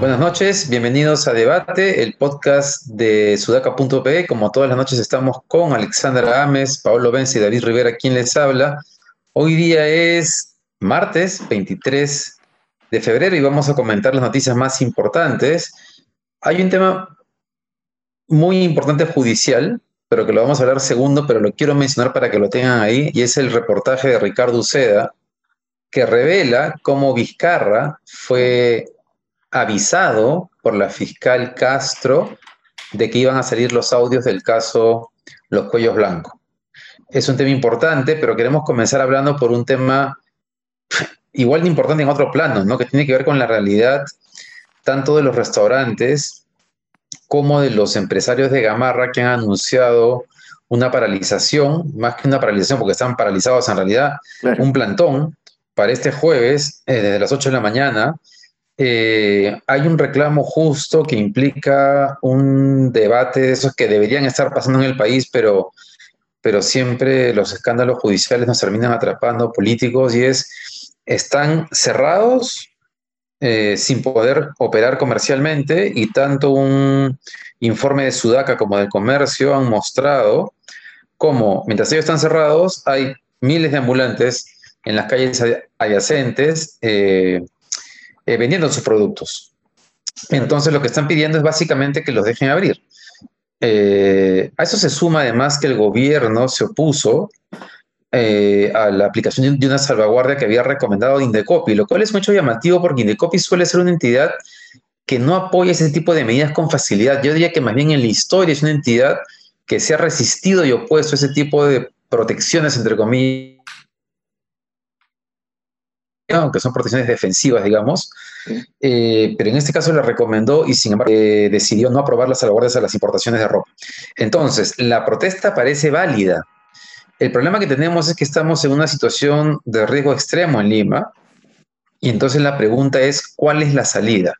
Buenas noches, bienvenidos a Debate, el podcast de sudaca.pe. Como todas las noches estamos con Alexandra Ames, Pablo Benz y David Rivera, quien les habla. Hoy día es martes 23 de febrero y vamos a comentar las noticias más importantes. Hay un tema muy importante judicial, pero que lo vamos a hablar segundo, pero lo quiero mencionar para que lo tengan ahí, y es el reportaje de Ricardo Uceda, que revela cómo Vizcarra fue avisado por la fiscal Castro de que iban a salir los audios del caso Los Cuellos Blancos. Es un tema importante, pero queremos comenzar hablando por un tema igual de importante en otro plano, ¿no? que tiene que ver con la realidad tanto de los restaurantes como de los empresarios de Gamarra que han anunciado una paralización, más que una paralización, porque están paralizados en realidad, un plantón para este jueves, eh, desde las 8 de la mañana, eh, hay un reclamo justo que implica un debate de esos que deberían estar pasando en el país, pero, pero siempre los escándalos judiciales nos terminan atrapando políticos y es, están cerrados eh, sin poder operar comercialmente y tanto un informe de Sudaca como del comercio han mostrado cómo mientras ellos están cerrados hay miles de ambulantes en las calles adyacentes. Eh, eh, vendiendo sus productos. Entonces lo que están pidiendo es básicamente que los dejen abrir. A eso se suma además que el gobierno se opuso eh, a la aplicación de una salvaguardia que había recomendado Indecopi, lo cual es mucho llamativo porque Indecopi suele ser una entidad que no apoya ese tipo de medidas con facilidad. Yo diría que más bien en la historia es una entidad que se ha resistido y opuesto a ese tipo de protecciones, entre comillas, aunque son protecciones defensivas, digamos, eh, pero en este caso le recomendó y sin embargo eh, decidió no aprobar las salvaguardias a las importaciones de ropa. Entonces, la protesta parece válida. El problema que tenemos es que estamos en una situación de riesgo extremo en Lima y entonces la pregunta es, ¿cuál es la salida?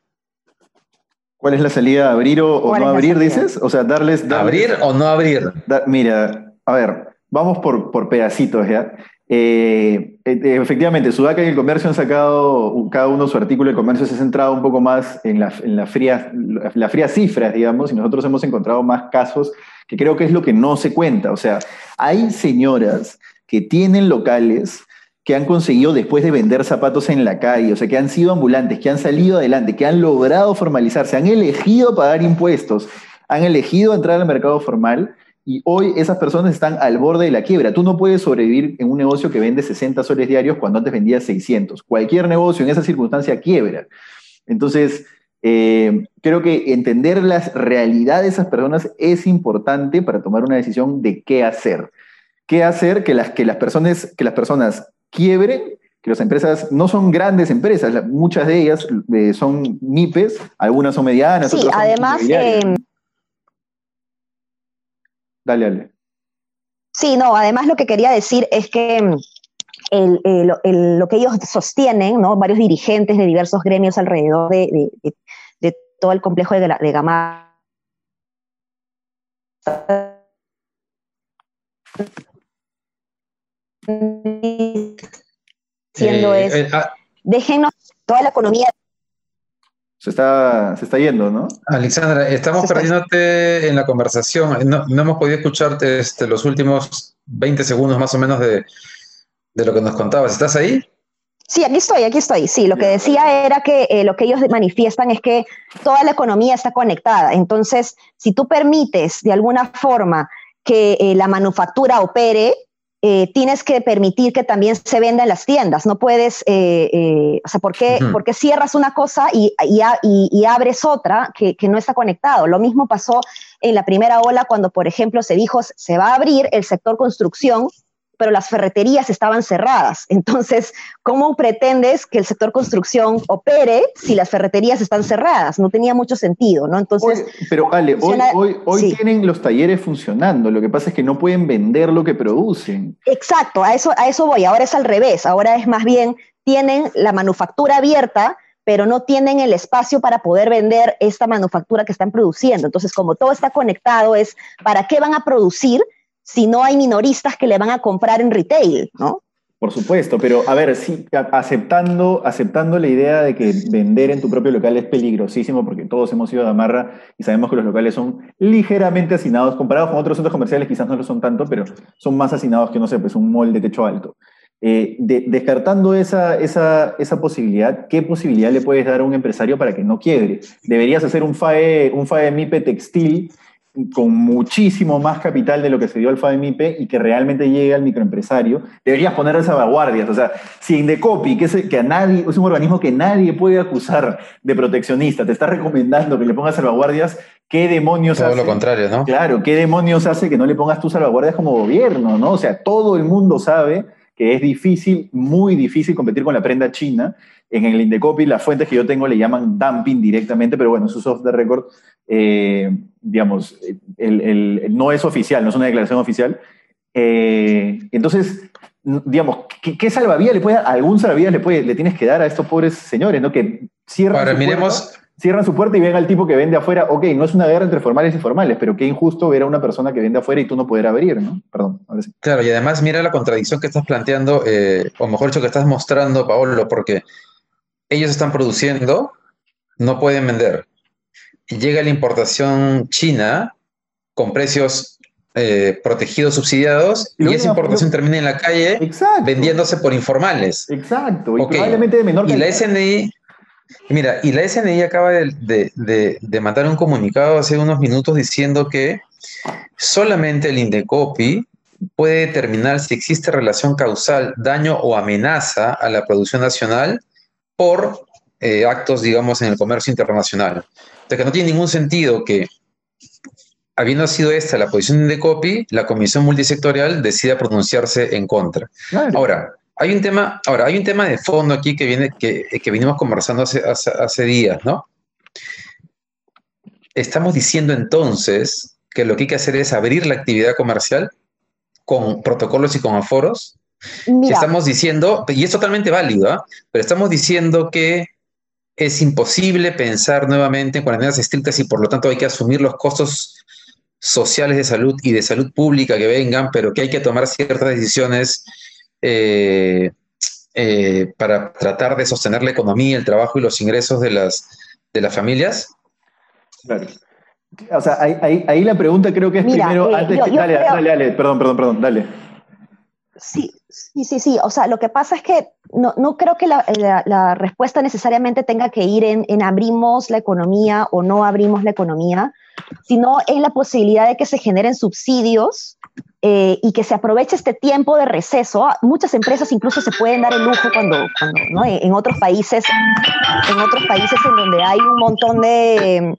¿Cuál es la salida? ¿Abrir o, no abrir, dices? O sea, darles... ¿Abrir o no abrir? mira, a ver, vamos por, por pedacitos, ¿ya? Eh, eh, efectivamente, Sudaca y el comercio han sacado cada uno su artículo. El comercio se ha centrado un poco más en las la frías la cifras, digamos, y nosotros hemos encontrado más casos que creo que es lo que no se cuenta. O sea, hay señoras que tienen locales que han conseguido después de vender zapatos en la calle, o sea, que han sido ambulantes, que han salido adelante, que han logrado formalizarse, han elegido pagar impuestos, han elegido entrar al mercado formal y hoy esas personas están al borde de la quiebra. Tú no puedes sobrevivir en un negocio que vende 60 soles diarios cuando antes vendía 600. Cualquier negocio en esa circunstancia quiebra. Entonces, eh, creo que entender las realidades de esas personas es importante para tomar una decisión de qué hacer. ¿Qué hacer que las, que las, personas, que las personas quiebren? Que las empresas no son grandes empresas, muchas de ellas eh, son MIPES, algunas son medianas. Sí, además, Dale, dale. Sí, no, además lo que quería decir es que mm, lo que ellos sostienen, ¿no? varios dirigentes de diversos gremios alrededor de, todo el complejo de, de Gama. Siendo eh, eh, ah. déjenos toda la economía se está, se está yendo, ¿no? Alexandra, estamos perdiéndote en la conversación. No, hemos podido escucharte este, los últimos 20 segundos más o menos de, lo que nos contabas. ¿Estás ahí? Sí, aquí estoy, aquí estoy. Sí, lo que decía era que eh, lo que ellos manifiestan es que toda la economía está conectada. Entonces, si tú permites de alguna forma que eh, la manufactura opere, eh, tienes que permitir que también se venda en las tiendas. No puedes, o sea, ¿por qué, cierras una cosa y, y, abres otra que, que, no está conectado? Lo mismo pasó en la primera ola cuando, por ejemplo, se dijo se va a abrir el sector construcción pero las ferreterías estaban cerradas. Entonces, ¿cómo pretendes que el sector construcción opere si las ferreterías están cerradas? No tenía mucho sentido, ¿no? Entonces. pero Ale, hoy, hoy, tienen los talleres funcionando. Lo que pasa es que no pueden vender lo que producen. Exacto, a eso, a eso voy. Ahora es al revés. Ahora es más bien, tienen la manufactura abierta pero no tienen el espacio para poder vender esta manufactura que están produciendo. Entonces, como todo está conectado, es ¿para qué van a producir si no hay minoristas que le van a comprar en retail, ¿no? Por supuesto, pero a ver, aceptando, aceptando la idea de que vender en tu propio local es peligrosísimo, porque todos hemos ido a Amarra y sabemos que los locales son ligeramente hacinados, comparados con otros centros comerciales quizás no lo son tanto, pero son más hacinados que, no sé, pues un mall de techo alto. Eh, descartando esa, esa, esa, posibilidad, ¿qué posibilidad le puedes dar a un empresario para que no quiebre? Deberías hacer un FAE, un FAE MIPE textil con muchísimo más capital de lo que se dio al FAEMIPE y que realmente llegue al microempresario, deberías poner salvaguardias. O sea, si Indecopi, que, es, que a nadie, es un organismo que nadie puede acusar de proteccionista, te está recomendando que le pongas salvaguardias, ¿qué demonios todo hace? Todo lo contrario, ¿no? Claro, ¿qué demonios hace que no le pongas tus salvaguardias como gobierno, ¿no? O sea, todo el mundo sabe que es difícil, muy difícil competir con la prenda china. En el Indecopi, las fuentes que yo tengo le llaman dumping directamente, pero bueno, eso es off the record. Eh, digamos, el, no es oficial, no es una declaración oficial. Eh, entonces, digamos, ¿qué, salvavidas le puede, algún salvavidas le, puede, le tienes que dar a estos pobres señores, ¿no? Que cierran su, puerta, cierran su puerta y ven al tipo que vende afuera. Ok, no es una guerra entre formales y formales, pero qué injusto ver a una persona que vende afuera y tú no poder abrir, ¿no? Perdón. Claro, y además mira la contradicción que estás planteando, eh, o mejor dicho, que estás mostrando, Paolo, porque ellos están produciendo, no pueden vender llega la importación china con precios eh, protegidos, subsidiados, y, esa importación termina en la calle vendiéndose por informales. Exacto, y probablemente de menor Y la SNI, mira, y la SNI acaba de, de, mandar un comunicado hace unos minutos diciendo que solamente el Indecopi puede determinar si existe relación causal, daño o amenaza a la producción nacional por eh, actos, digamos, en el comercio internacional que no tiene ningún sentido que, habiendo sido esta la posición de copy, la comisión multisectorial decida pronunciarse en contra. Ahora, hay un tema, ahora, hay un tema de fondo aquí que viene, que, que vinimos conversando hace, hace, días, ¿no? Estamos diciendo entonces que lo que hay que hacer es abrir la actividad comercial con protocolos y con aforos. Estamos diciendo, y es totalmente válido, ¿ah? pero estamos diciendo que es imposible pensar nuevamente en cuarentenas estrictas y por lo tanto hay que asumir los costos sociales de salud y de salud pública que vengan, pero que hay que tomar ciertas decisiones eh, eh, para tratar de sostener la economía, el trabajo y los ingresos de las, de las familias? Claro. O sea, ahí, la pregunta creo que es primero, eh, dale, dale, dale, perdón, perdón, perdón, dale. Sí, sí, sí, sí. O sea, lo que pasa es que no, no creo que la, la, respuesta necesariamente tenga que ir en, en, abrimos la economía o no abrimos la economía, sino en la posibilidad de que se generen subsidios eh, y que se aproveche este tiempo de receso. Muchas empresas incluso se pueden dar el lujo cuando, cuando ¿no? en otros países, en otros países en donde hay un montón de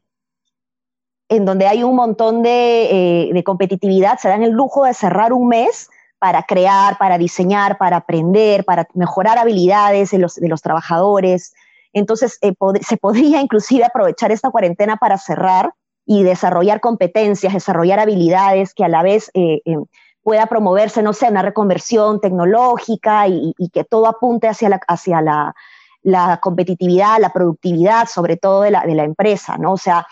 en donde hay un montón de, eh, de competitividad, se dan el lujo de cerrar un mes para crear, para diseñar, para aprender, para mejorar habilidades de los, de los trabajadores. Entonces, eh, se podría inclusive aprovechar esta cuarentena para cerrar y desarrollar competencias, desarrollar habilidades que a la vez eh, eh, pueda promoverse, no sé, una reconversión tecnológica y, que todo apunte hacia la, hacia la, la, competitividad, la productividad, sobre todo de la, de la empresa, ¿no? O sea,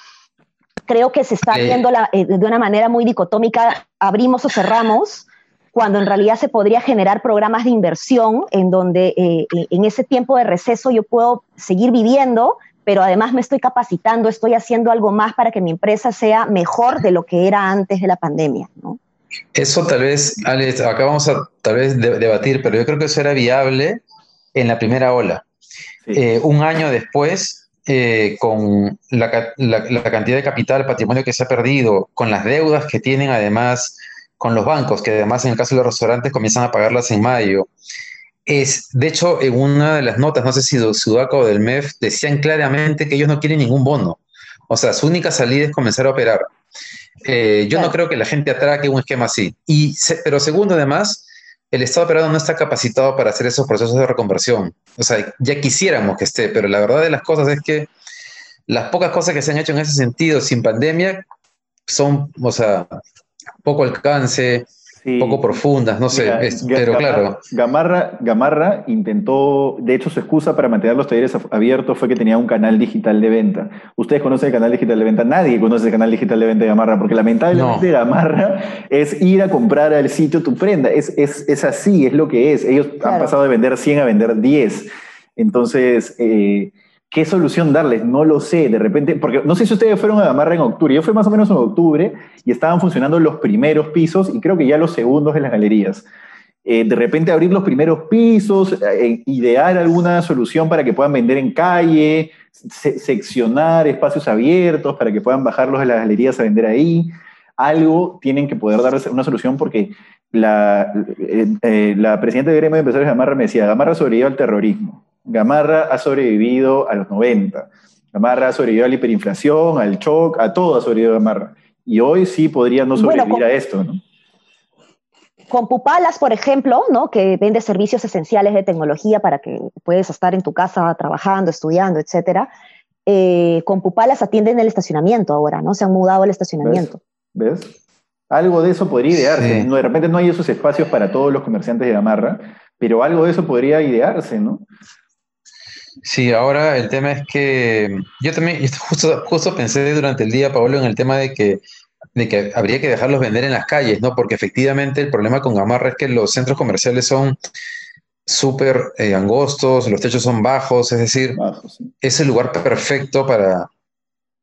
creo que se está viendo de una manera muy dicotómica, abrimos o cerramos, cuando en realidad se podría generar programas de inversión en donde eh, eh, en ese tiempo de receso yo puedo seguir viviendo, pero además me estoy capacitando, estoy haciendo algo más para que mi empresa sea mejor de lo que era antes de la pandemia. Eso tal vez, Alex, acá vamos a tal vez debatir, pero yo creo que eso era viable en la primera ola. Eh, un año después, con la, la, cantidad de capital, patrimonio que se ha perdido, con las deudas que tienen además con los bancos, que además en el caso de los restaurantes comienzan a pagarlas en mayo. Es, de hecho, en una de las notas, no sé si de Sudaca o del MEF, decían claramente que ellos no quieren ningún bono. O sea, su única salida es comenzar a operar. Eh, yo no creo que la gente atraque un esquema así. Y pero segundo, además, el Estado operador no está capacitado para hacer esos procesos de reconversión. O sea, ya quisiéramos que esté, pero la verdad de las cosas es que las pocas cosas que se han hecho en ese sentido sin pandemia son, o sea, poco alcance, poco profundas, no sé, pero claro. Gamarra, Gamarra intentó, de hecho su excusa para mantener los talleres abiertos fue que tenía un canal digital de venta. ¿Ustedes conocen el canal digital de venta? Nadie conoce el canal digital de venta de Gamarra, porque lamentablemente Gamarra es ir a comprar al sitio tu prenda, es, es, así, es lo que es. Ellos han pasado de vender 100 a vender 10. Entonces... Eh, ¿Qué solución darles? No lo sé. De repente, porque no sé si ustedes fueron a Gamarra en octubre. Yo fui más o menos en octubre y estaban funcionando los primeros pisos y creo que ya los segundos en las galerías. Eh, de repente abrir los primeros pisos, eh, idear alguna solución para que puedan vender en calle, seccionar espacios abiertos para que puedan bajarlos de las galerías a vender ahí. Algo tienen que poder darles una solución porque la, eh, la presidenta de Gremio de Empresarios de Gamarra me decía, Gamarra sobrevivió al terrorismo Gamarra ha sobrevivido a los 90. Gamarra ha sobrevivido a la hiperinflación, al shock, a todo ha sobrevivido Gamarra. Y hoy sí podría no sobrevivir a esto, ¿no? Con Pupalas, por ejemplo, ¿no? que vende servicios esenciales de tecnología para que puedas estar en tu casa trabajando, estudiando, etcétera. Eh, con Pupalas atienden el estacionamiento ahora, ¿no? Se han mudado al estacionamiento. ¿Ves? Algo de eso podría idearse. de repente no hay esos espacios para todos los comerciantes de Gamarra, pero algo de eso podría idearse, ¿no? Sí, ahora el tema es que yo también justo, justo pensé durante el día, Pablo, en el tema de que, de que habría que dejarlos vender en las calles, ¿no? Porque efectivamente el problema con Gamarra es que los centros comerciales son súper eh, angostos, los techos son bajos, es decir, es el lugar perfecto para,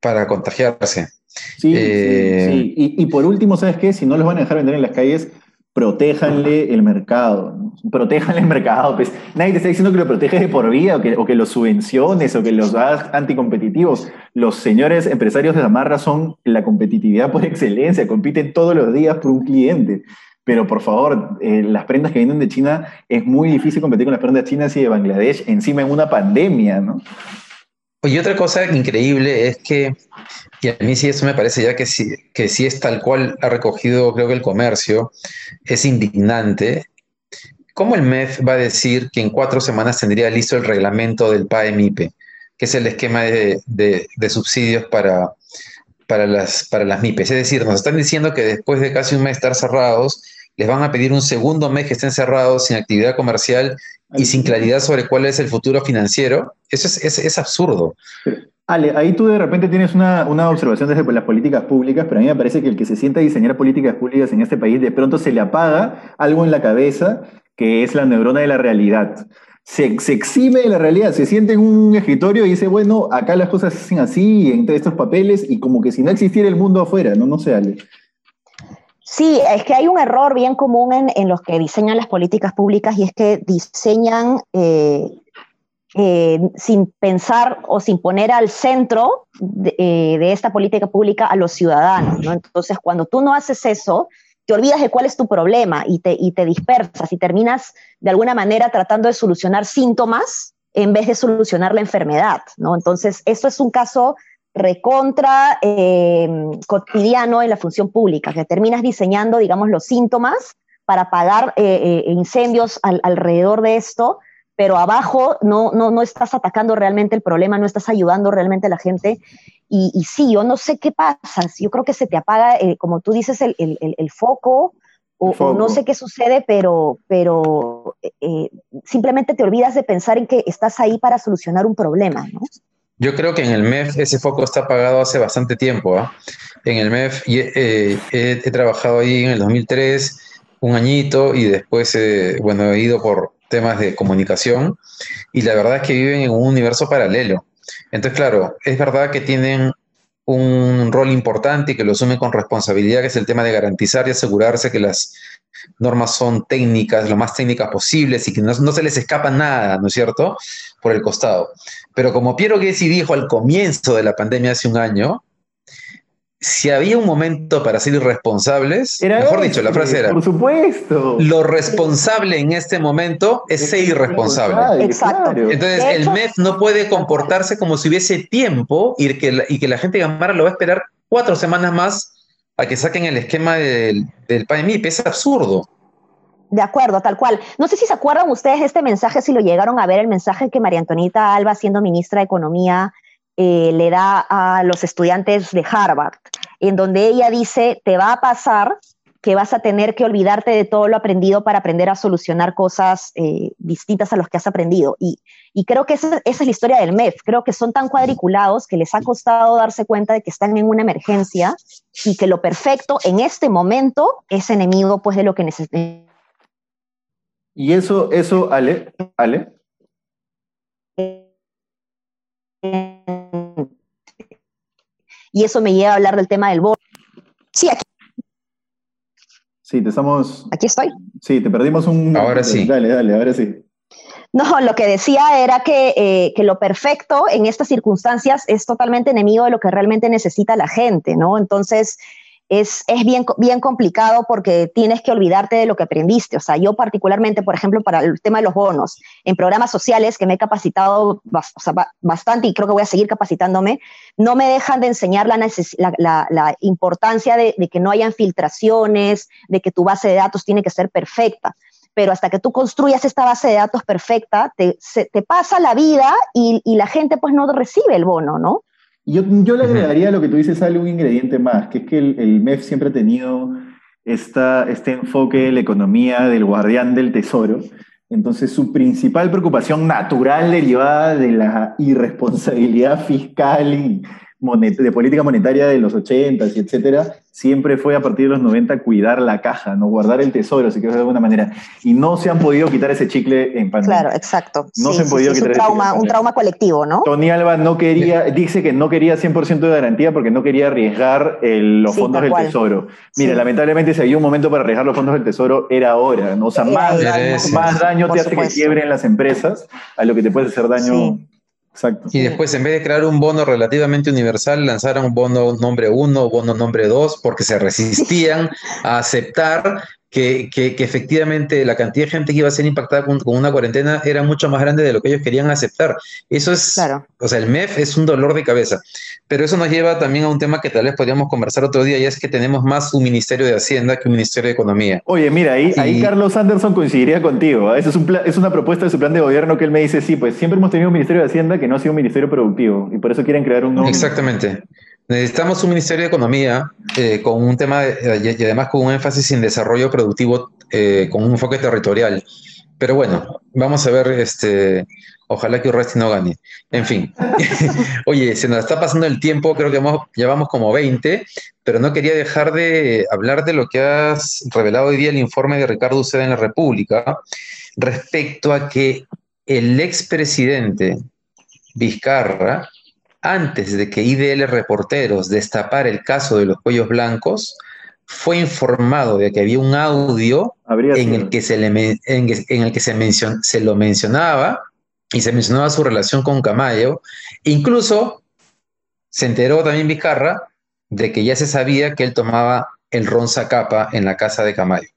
para contagiarse. Sí, sí, eh, sí. Y, y, por último, ¿sabes qué? Si no los van a dejar vender en las calles, protéjanle el mercado. ¿no? Protéjanle el mercado. Pues nadie te está diciendo que lo proteges de por vida o que, o los subvenciones o que los hagas anticompetitivos. Los señores empresarios de Zamarra son la competitividad por excelencia, compiten todos los días por un cliente. Pero por favor, eh, las prendas que vienen de China, es muy difícil competir con las prendas chinas y de Bangladesh, encima en una pandemia, ¿no? Y otra cosa increíble es que, y a mí sí eso me parece ya que sí, que sí es tal cual ha recogido creo que el comercio, es indignante. ¿Cómo el MEF va a decir que en cuatro semanas tendría listo el reglamento del PAEMIPE, que es el esquema de, subsidios para, para, las, para las MIPES? Es decir, nos están diciendo que después de casi un mes estar cerrados, les van a pedir un segundo mes que estén cerrados sin actividad comercial y sin claridad sobre cuál es el futuro financiero, eso es, es, absurdo. Ale, ahí tú de repente tienes una, una, observación desde las políticas públicas, pero a mí me parece que el que se sienta a diseñar políticas públicas en este país, de pronto se le apaga algo en la cabeza que es la neurona de la realidad. Se, se exime de la realidad, se siente en un escritorio y dice, bueno, acá las cosas se hacen así, entre estos papeles, y como que si no existiera el mundo afuera, ¿no? No sé, Ale. Sí, es que hay un error bien común en, los que diseñan las políticas públicas y es que diseñan eh, eh, sin pensar o sin poner al centro eh, de, esta política pública a los ciudadanos. ¿no? Entonces, cuando tú no haces eso, te olvidas de cuál es tu problema y te, y te dispersas y terminas de alguna manera tratando de solucionar síntomas en vez de solucionar la enfermedad. ¿no? Entonces, eso es un caso recontra eh, cotidiano en la función pública, que terminas diseñando, digamos, los síntomas para pagar eh, eh, incendios alrededor de esto, pero abajo no, no, no, estás atacando realmente el problema, no estás ayudando realmente a la gente. Y, sí, yo no sé qué pasa, yo creo que se te apaga, como tú dices, el, foco, o, no sé qué sucede, pero, pero simplemente te olvidas de pensar en que estás ahí para solucionar un problema, ¿no? Yo creo que en el MEF ese foco está apagado hace bastante tiempo. ¿ah? En el MEF eh, he, trabajado ahí en el 2003, un añito, y después, eh, bueno, he ido por temas de comunicación, y la verdad es que viven en un universo paralelo. Entonces, claro, es verdad que tienen un rol importante y que lo asumen con responsabilidad, que es el tema de garantizar y asegurarse que las normas son técnicas, lo más técnicas posibles y que no, se les escapa nada, ¿no es cierto?, por el costado. Pero como Piero Gessi dijo al comienzo de la pandemia hace un año, si había un momento para ser irresponsables, mejor dicho, la frase era, por supuesto. Lo responsable en este momento es, ser irresponsable. Exacto. Entonces, el MEF no puede comportarse como si hubiese tiempo y que, la, y que la gente de Gamara lo va a esperar cuatro semanas más a que saquen el esquema del, del PAEMIP. Es absurdo. De acuerdo, tal cual. No sé si se acuerdan ustedes de este mensaje, si lo llegaron a ver, el mensaje que María Antonita Alba, siendo ministra de Economía, eh, le da a los estudiantes de Harvard, en donde ella dice, te va a pasar que vas a tener que olvidarte de todo lo aprendido para aprender a solucionar cosas eh, distintas a los que has aprendido. Y, creo que esa, es la historia del MEF. Creo que son tan cuadriculados que les ha costado darse cuenta de que están en una emergencia y que lo perfecto en este momento es enemigo pues, de lo que necesitan. Y eso, eso, Ale, Ale. Y eso me lleva a hablar del tema del bono. Sí, aquí Sí, te estamos. Aquí estoy. Sí, te perdimos un. Ahora sí. Dale, dale, ahora sí. No, lo que decía era que, eh, que, lo perfecto en estas circunstancias es totalmente enemigo de lo que realmente necesita la gente, ¿no? Entonces, es, bien, bien complicado porque tienes que olvidarte de lo que aprendiste. O sea, yo particularmente, por ejemplo, para el tema de los bonos, en programas sociales que me he capacitado bastante y creo que voy a seguir capacitándome, no me dejan de enseñar la, importancia de, que no hayan filtraciones, de que tu base de datos tiene que ser perfecta. Pero hasta que tú construyas esta base de datos perfecta, te, te pasa la vida y, y la gente pues no recibe el bono, ¿no? Yo, yo le agregaría a lo que tú dices, sale un ingrediente más, que es que el, MEF siempre ha tenido esta, este enfoque de la economía del guardián del tesoro. Entonces, su principal preocupación natural derivada de la irresponsabilidad fiscal y de política monetaria de los 80 y etcétera, siempre fue a partir de los 90 cuidar la caja, no guardar el tesoro, si quieres de alguna manera. Y no se han podido quitar ese chicle en pandemia. Claro, exacto. No se han podido quitar un trauma, un trauma colectivo, ¿no? Tony Alba no quería, dice que no quería 100% de garantía porque no quería arriesgar los fondos del tesoro. Mira, lamentablemente si había un momento para arriesgar los fondos del tesoro, era ahora, ¿no? O sea, más, daño, más daño te hace que quiebren las empresas a lo que te puede hacer daño y después, en vez de crear un bono relativamente universal, lanzaron un bono nombre 1, bono nombre 2, porque se resistían a aceptar que, efectivamente la cantidad de gente que iba a ser impactada con, una cuarentena era mucho más grande de lo que ellos querían aceptar. Eso es, o sea, el MEF es un dolor de cabeza. Pero eso nos lleva también a un tema que tal vez podríamos conversar otro día, y es que tenemos más un Ministerio de Hacienda que un Ministerio de Economía. Oye, mira, ahí, ahí Carlos Anderson coincidiría contigo. ¿eh? Eso es, un es una propuesta de su plan de gobierno que él me dice, sí, pues siempre hemos tenido un Ministerio de Hacienda que no ha sido un Ministerio productivo, y por eso quieren crear un nuevo... Exactamente. Necesitamos un Ministerio de Economía eh, con un tema y además con un énfasis en desarrollo productivo eh, con un enfoque territorial. Pero bueno, vamos a ver, este, ojalá que Urresti no gane. En fin, oye, se nos está pasando el tiempo, creo que hemos, llevamos como 20, pero no quería dejar de hablar de lo que has revelado hoy día el informe de Ricardo Uceda en la República respecto a que el expresidente Vizcarra antes de que IDL Reporteros destapara el caso de los cuellos blancos, fue informado de que había un audio en el que, se, le, en, el que se, se lo mencionaba y se mencionaba su relación con Camayo. Incluso se enteró también Vizcarra de que ya se sabía que él tomaba el ron capa en la casa de Camayo.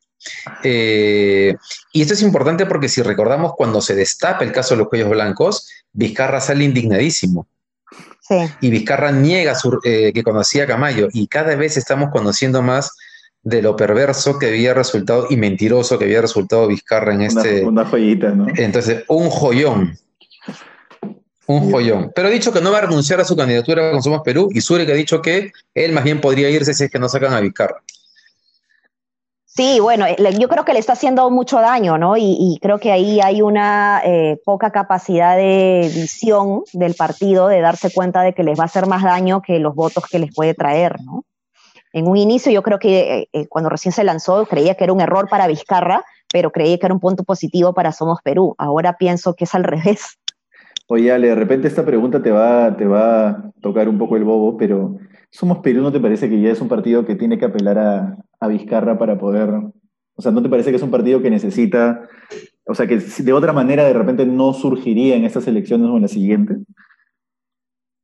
Eh, y esto es importante porque si recordamos cuando se destapa el caso de los cuellos blancos, Vizcarra sale indignadísimo y Vizcarra niega eh, que conocía a Camayo y cada vez estamos conociendo más de lo perverso que había resultado y mentiroso que había resultado Vizcarra en este... Una joyita, ¿no? Entonces, un joyón. Un joyón. Pero ha dicho que no va a renunciar a su candidatura con Somos Perú y Zurek ha dicho que él más bien podría irse si es que no sacan a Vizcarra. Sí, bueno, eh, yo creo que le está haciendo mucho daño, ¿no? Y, creo que ahí hay una eh, poca capacidad de visión del partido de darse cuenta de que les va a hacer más daño que los votos que les puede traer, ¿no? En un inicio yo creo que eh, cuando recién se lanzó creía que era un error para Vizcarra, pero creía que era un punto positivo para Somos Perú. Ahora pienso que es al revés. Oye, Ale, de repente esta pregunta te va, te va a tocar un poco el bobo, pero somos Perú, ¿no te parece que ya es un partido que tiene que apelar a, a Vizcarra para poder... O sea, ¿no te parece que es un partido que necesita... O sea, que de otra manera de repente no surgiría en estas elecciones o en las siguientes?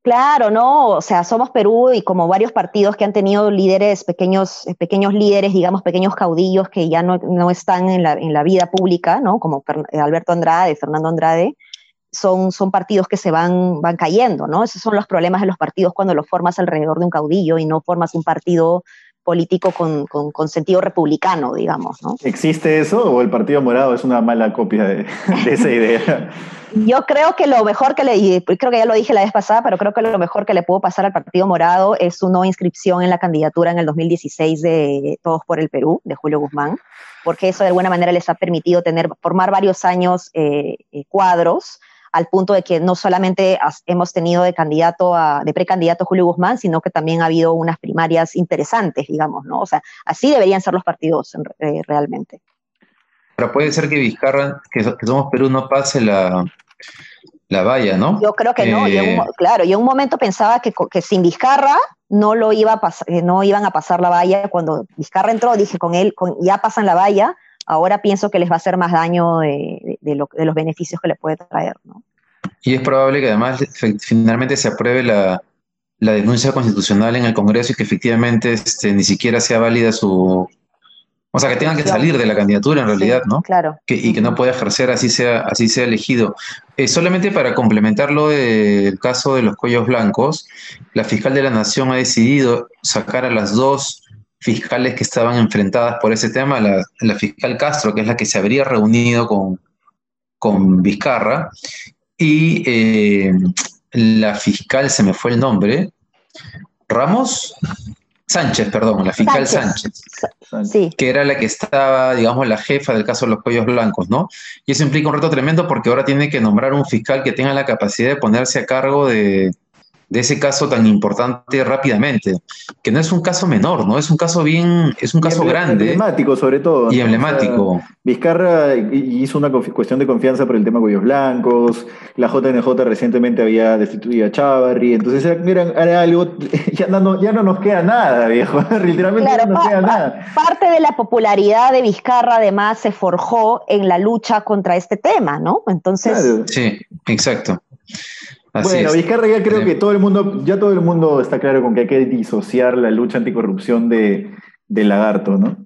Claro, no, o sea, somos Perú y como varios partidos que han tenido líderes, pequeños, pequeños líderes, digamos, pequeños caudillos que ya no, no están en la, en la, vida pública, ¿no? Como Alberto Andrade, Fernando Andrade, son, son partidos que se van, van cayendo, ¿no? Esos son los problemas de los partidos cuando los formas alrededor de un caudillo y no formas un partido político con, con, sentido republicano, digamos. ¿no? ¿Existe eso o el Partido Morado es una mala copia de, esa idea? Yo creo que lo mejor que le, creo que ya lo dije la vez pasada, pero creo que lo mejor que le pudo pasar al Partido Morado es su no inscripción en la candidatura en el 2016 de Todos por el Perú, de Julio Guzmán, porque eso de alguna manera les ha permitido tener, formar varios años eh, eh, cuadros al punto de que no solamente hemos tenido de candidato a, de precandidato Julio Guzmán, sino que también ha habido unas primarias interesantes, digamos, ¿no? O sea, así deberían ser los partidos eh, realmente. Pero puede ser que Vizcarra, que, somos Perú, no pase la, la valla, ¿no? Yo creo que no, eh, claro, yo en un momento pensaba que, que sin Vizcarra no lo iba a pasar, no iban a pasar la valla. Cuando Vizcarra entró, dije con él, con, ya pasan la valla, ahora pienso que les va a hacer más daño de, los beneficios que le puede traer. ¿no? Y es probable que además finalmente se apruebe la, denuncia constitucional en el Congreso y que efectivamente este, ni siquiera sea válida su... O sea, que tengan que salir de la candidatura en realidad, ¿no? Claro. y que no pueda ejercer así sea, así sea elegido. Eh, solamente para complementarlo del caso de los cuellos blancos, la fiscal de la Nación ha decidido sacar a las dos fiscales que estaban enfrentadas por ese tema, la, fiscal Castro, que es la que se habría reunido con, con Vizcarra, y eh, la fiscal, se me fue el nombre, Ramos, Sánchez, perdón, la fiscal Sánchez, que era la que estaba, digamos, la jefa del caso de los cuellos blancos, ¿no? Y eso implica un reto tremendo porque ahora tiene que nombrar un fiscal que tenga la capacidad de ponerse a cargo de, de ese caso tan importante rápidamente, que no es un caso menor, ¿no? Es un caso bien, es un caso grande. Emblemático sobre todo. Y emblemático. Vizcarra hizo una cuestión de confianza por el tema Cuellos Blancos, la JNJ recientemente había destituido a Chávarri, entonces era, algo, ya no, ya no nos queda nada, viejo, literalmente no nos queda nada. Parte de la popularidad de Vizcarra además se forjó en la lucha contra este tema, ¿no? Entonces... Sí, exacto bueno, Vizcarra ya creo que todo el mundo, ya todo el mundo está claro con que hay que disociar la lucha anticorrupción de, del lagarto, ¿no?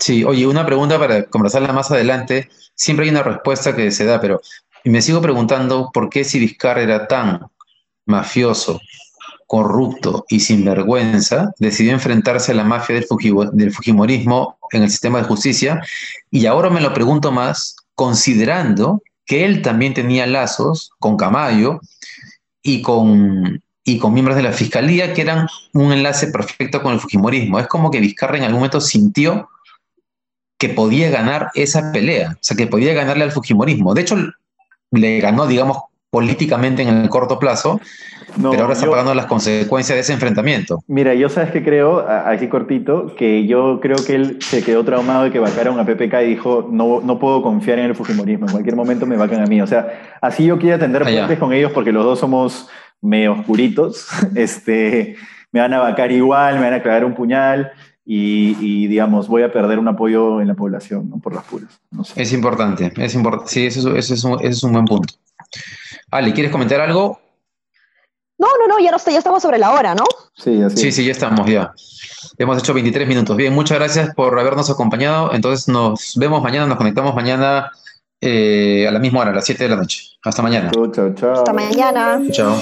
Sí, oye, una pregunta para conversarla más adelante. Siempre hay una respuesta que se da, pero me sigo preguntando por qué si Vizcarra era tan mafioso, corrupto y sinvergüenza, decidió enfrentarse a la mafia del, del Fujimorismo en el sistema de justicia. Y ahora me lo pregunto más, considerando que él también tenía lazos con Camayo y con, y con miembros de la fiscalía que eran un enlace perfecto con el Fujimorismo. Es como que Vizcarra en algún momento sintió que podía ganar esa pelea, o sea, que podía ganarle al Fujimorismo. De hecho, le ganó, digamos, políticamente en el corto plazo, pero ahora está pagando las consecuencias de ese enfrentamiento. Mira, yo sabes que creo, así cortito, que yo creo que él se quedó traumado de que vacaron a PPK y dijo, no, no puedo confiar en el Fujimorismo, en cualquier momento me vacan a mí. O sea, así yo quiero atender ah, con ellos porque los dos somos medio oscuritos, este, me van a vacar igual, me van a clavar un puñal. Y, digamos, voy a perder un apoyo en la población, ¿no? Por las puras. Es importante, es importante. Sí, eso, es un, ese es un buen punto. Ale, ¿quieres comentar algo? No, no, no, ya, no, ya estamos sobre la hora, ¿no? Sí, así Sí, sí, ya estamos, ya. Hemos hecho 23 minutos. Bien, muchas gracias por habernos acompañado. Entonces nos vemos mañana, nos conectamos mañana eh, a la misma hora, a las 7 de la noche. Hasta mañana. Chao, chao, chao. Hasta mañana. Chao.